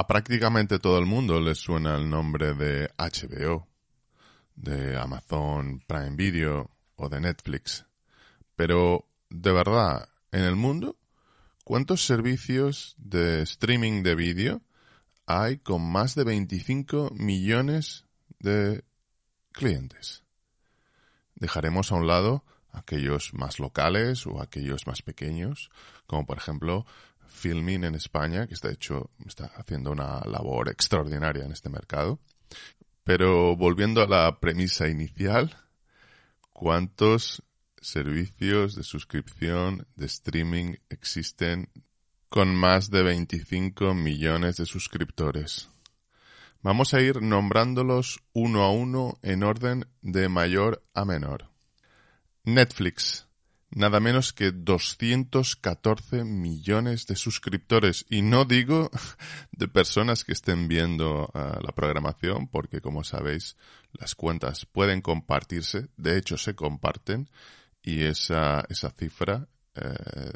A prácticamente todo el mundo le suena el nombre de HBO, de Amazon Prime Video o de Netflix. Pero, de verdad, en el mundo, ¿cuántos servicios de streaming de vídeo hay con más de 25 millones de clientes? Dejaremos a un lado aquellos más locales o aquellos más pequeños, como por ejemplo Filming en España, que está hecho, está haciendo una labor extraordinaria en este mercado. Pero volviendo a la premisa inicial, ¿cuántos servicios de suscripción de streaming existen con más de 25 millones de suscriptores? Vamos a ir nombrándolos uno a uno en orden de mayor a menor. Netflix, nada menos que 214 millones de suscriptores. Y no digo de personas que estén viendo ah, la programación, porque como sabéis, las cuentas pueden compartirse, de hecho se comparten, y esa, esa cifra eh,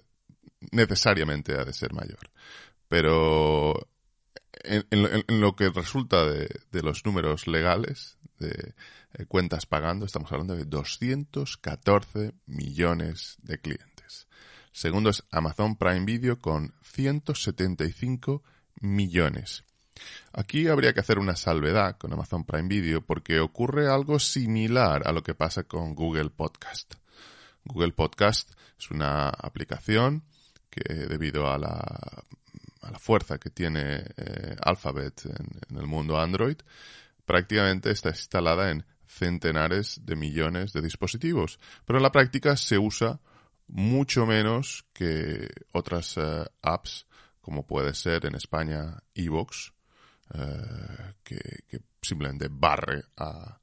necesariamente ha de ser mayor. Pero en, lo que resulta de, los números legales de eh, cuentas pagando, estamos hablando de 214 millones de clientes. Segundo es Amazon Prime Video con 175 millones. Aquí habría que hacer una salvedad con Amazon Prime Video porque ocurre algo similar a lo que pasa con Google Podcast. Google Podcast es una aplicación que debido a la a la fuerza que tiene eh, Alphabet en, el mundo Android, prácticamente está instalada en centenares de millones de dispositivos. Pero en la práctica se usa mucho menos que otras eh, apps, como puede ser en España Evox, eh, que, simplemente barre a,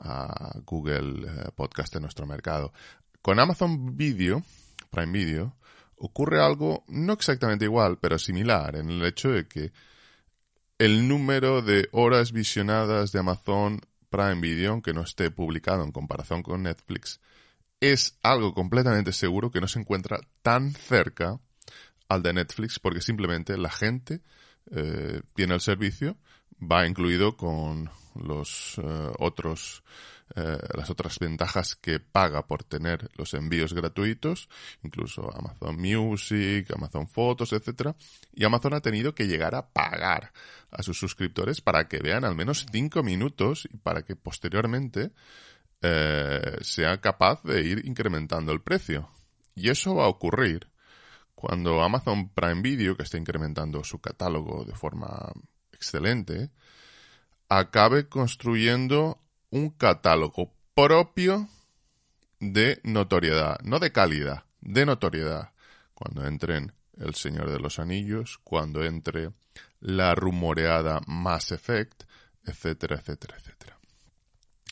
a Google Podcast en nuestro mercado. Con Amazon Video, Prime Video, ocurre algo no exactamente igual, pero similar, en el hecho de que el número de horas visionadas de Amazon Prime Video, aunque no esté publicado en comparación con Netflix, es algo completamente seguro que no se encuentra tan cerca al de Netflix porque simplemente la gente eh, tiene el servicio, va incluido con los eh, otros eh, las otras ventajas que paga por tener los envíos gratuitos, incluso Amazon Music, Amazon Fotos, etcétera, y Amazon ha tenido que llegar a pagar a sus suscriptores para que vean al menos cinco minutos y para que posteriormente eh, sea capaz de ir incrementando el precio. Y eso va a ocurrir cuando Amazon Prime Video, que está incrementando su catálogo de forma excelente, acabe construyendo un catálogo propio de notoriedad, no de calidad, de notoriedad. Cuando entren El Señor de los Anillos, cuando entre la rumoreada Mass Effect, etcétera, etcétera, etcétera.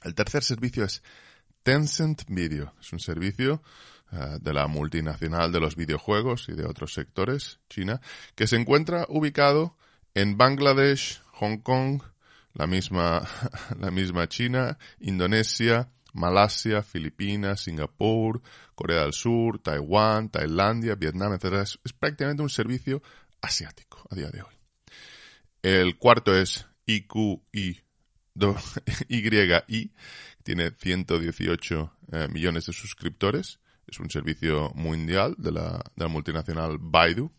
El tercer servicio es Tencent Video. Es un servicio eh, de la multinacional de los videojuegos y de otros sectores, China, que se encuentra ubicado en Bangladesh, Hong Kong, la misma, la misma China, Indonesia, Malasia, Filipinas, Singapur, Corea del Sur, Taiwán, Tailandia, Vietnam, etc. Es, prácticamente un servicio asiático a día de hoy. El cuarto es IQI, YI, tiene 118 eh, millones de suscriptores. Es un servicio mundial de la, de la multinacional Baidu.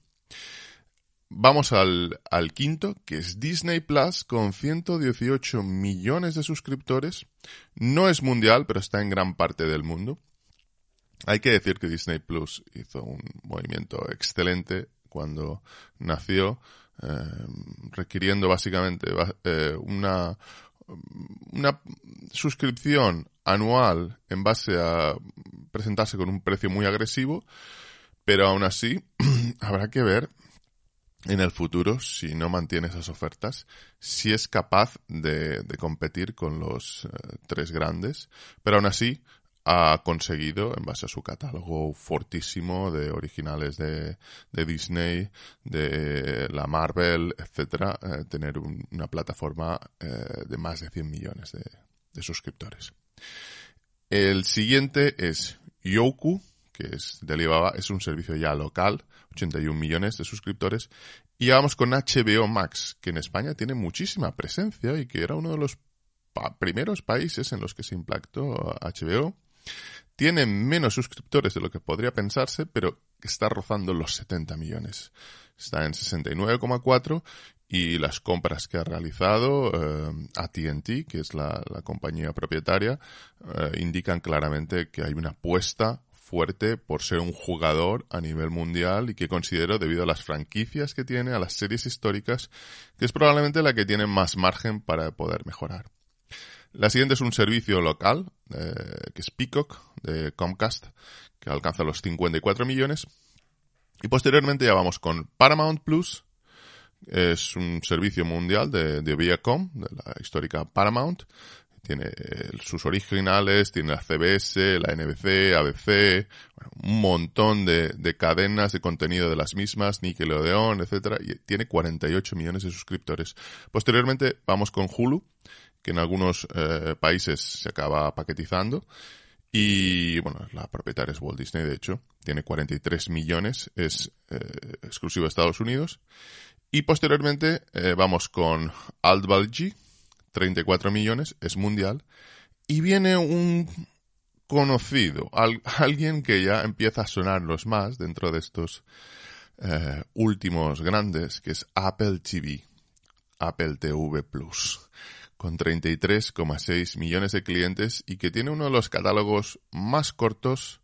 Vamos al, quinto, que es Disney Plus, con 118 millones de suscriptores. No es mundial, pero está en gran parte del mundo. Hay que decir que Disney Plus hizo un movimiento excelente cuando nació, eh, requiriendo básicamente eh, una, una suscripción anual en base a presentarse con un precio muy agresivo, pero aún así habrá que ver en el futuro, si no mantiene esas ofertas, si es capaz de, competir con los eh, tres grandes, pero aún así ha conseguido, en base a su catálogo fortísimo de originales de, Disney, de la Marvel, etcétera, eh, tener una plataforma eh, de más de 100 millones de, de suscriptores. El siguiente es Yoku, que es de Alibaba, es un servicio ya local, 81 millones de suscriptores. Y vamos con HBO Max, que en España tiene muchísima presencia y que era uno de los primeros países en los que se implantó HBO. Tiene menos suscriptores de lo que podría pensarse, pero está rozando los 70 millones. Está en 69,4 y las compras que ha realizado eh, AT&T, que es la, compañía propietaria, eh, indican claramente que hay una apuesta fuerte por ser un jugador a nivel mundial y que considero, debido a las franquicias que tiene, a las series históricas, que es probablemente la que tiene más margen para poder mejorar. La siguiente es un servicio local, eh, que es Peacock, de Comcast, que alcanza los 54 millones. Y posteriormente ya vamos con Paramount Plus, es un servicio mundial de, de Viacom, de la histórica Paramount, tiene sus originales, tiene la CBS, la NBC, ABC, un montón de, cadenas de contenido de las mismas, Nickelodeon, etcétera, y tiene 48 millones de suscriptores. Posteriormente vamos con Hulu, que en algunos eh, países se acaba paquetizando. Y bueno, la propietaria es Walt Disney, de hecho, tiene 43 millones, es eh, exclusivo de Estados Unidos. Y posteriormente eh, vamos con Altbalgi, 34 millones, es mundial, y viene un conocido, alguien que ya empieza a sonarlos más dentro de estos eh, últimos grandes, que es Apple TV, Apple TV Plus, con 33,6 millones de clientes y que tiene uno de los catálogos más cortos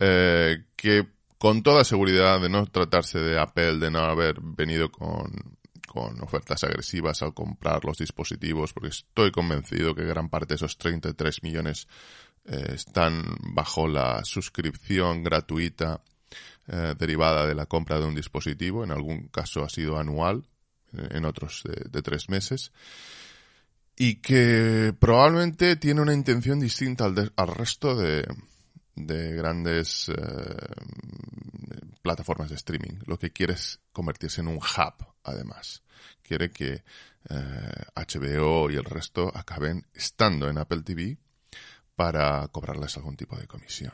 eh, que con toda seguridad de no tratarse de Apple, de no haber venido con con ofertas agresivas al comprar los dispositivos, porque estoy convencido que gran parte de esos 33 millones eh, están bajo la suscripción gratuita eh, derivada de la compra de un dispositivo. En algún caso ha sido anual, eh, en otros de, tres meses. Y que probablemente tiene una intención distinta al, resto de grandes plataformas de streaming. Lo que quiere es convertirse en un hub, además quiere que HBO eh, y el resto acaben estando en Apple TV para cobrarles algún tipo de comisión.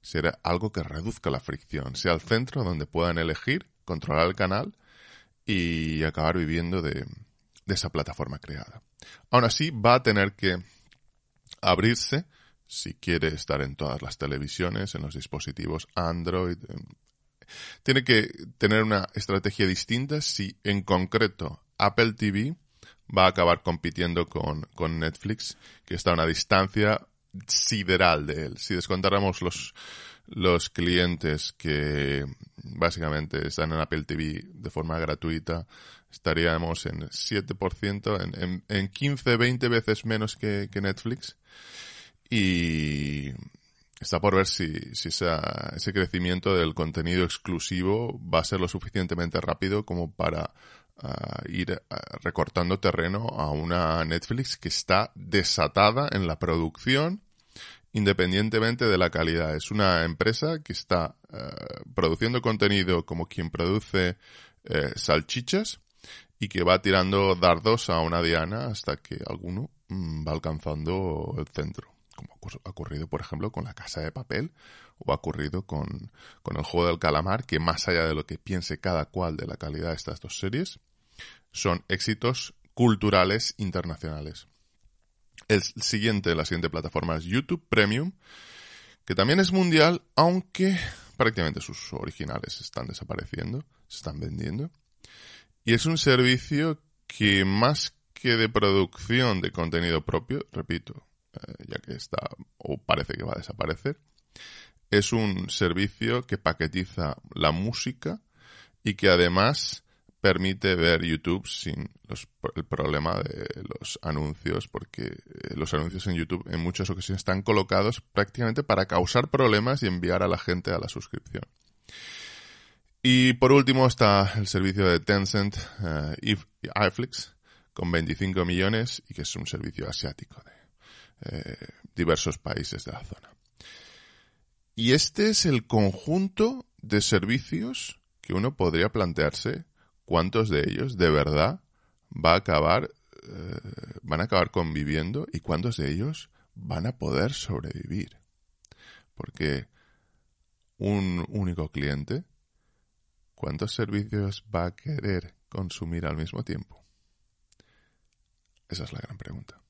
Será algo que reduzca la fricción, sea el centro donde puedan elegir, controlar el canal y acabar viviendo de, de esa plataforma creada. Aún así, va a tener que abrirse si quiere estar en todas las televisiones, en los dispositivos Android, tiene que tener una estrategia distinta si en concreto Apple TV va a acabar compitiendo con, con Netflix, que está a una distancia sideral de él. Si descontáramos los, los clientes que básicamente están en Apple TV de forma gratuita, estaríamos en 7%, en, en, en 15, 20 veces menos que, que Netflix. Y, Está por ver si, ese crecimiento del contenido exclusivo va a ser lo suficientemente rápido como para ah, ir ah, recortando terreno a una Netflix que está desatada en la producción independientemente de la calidad. Es una empresa que está ah, produciendo contenido como quien produce eh, salchichas y que va tirando dardos a una diana hasta que alguno mm, va alcanzando el centro ha ocurrido, por ejemplo, con la casa de papel o ha ocurrido con, con el juego del calamar, que más allá de lo que piense cada cual de la calidad de estas dos series, son éxitos culturales internacionales. El siguiente, la siguiente plataforma es YouTube Premium, que también es mundial, aunque prácticamente sus originales están desapareciendo, se están vendiendo. Y es un servicio que más que de producción de contenido propio, repito, ya que está o parece que va a desaparecer. Es un servicio que paquetiza la música y que además permite ver YouTube sin el problema de los anuncios, porque eh, los anuncios en YouTube en muchas ocasiones están colocados prácticamente para causar problemas y enviar a la gente a la suscripción. Y por último está el servicio de Tencent y iFlix con 25 millones y que es un servicio asiático de eh, diversos países de la zona. Y este es el conjunto de servicios que uno podría plantearse cuántos de ellos de verdad va a acabar, eh, van a acabar conviviendo y cuántos de ellos van a poder sobrevivir. Porque un único cliente, ¿cuántos servicios va a querer consumir al mismo tiempo? Esa es la gran pregunta.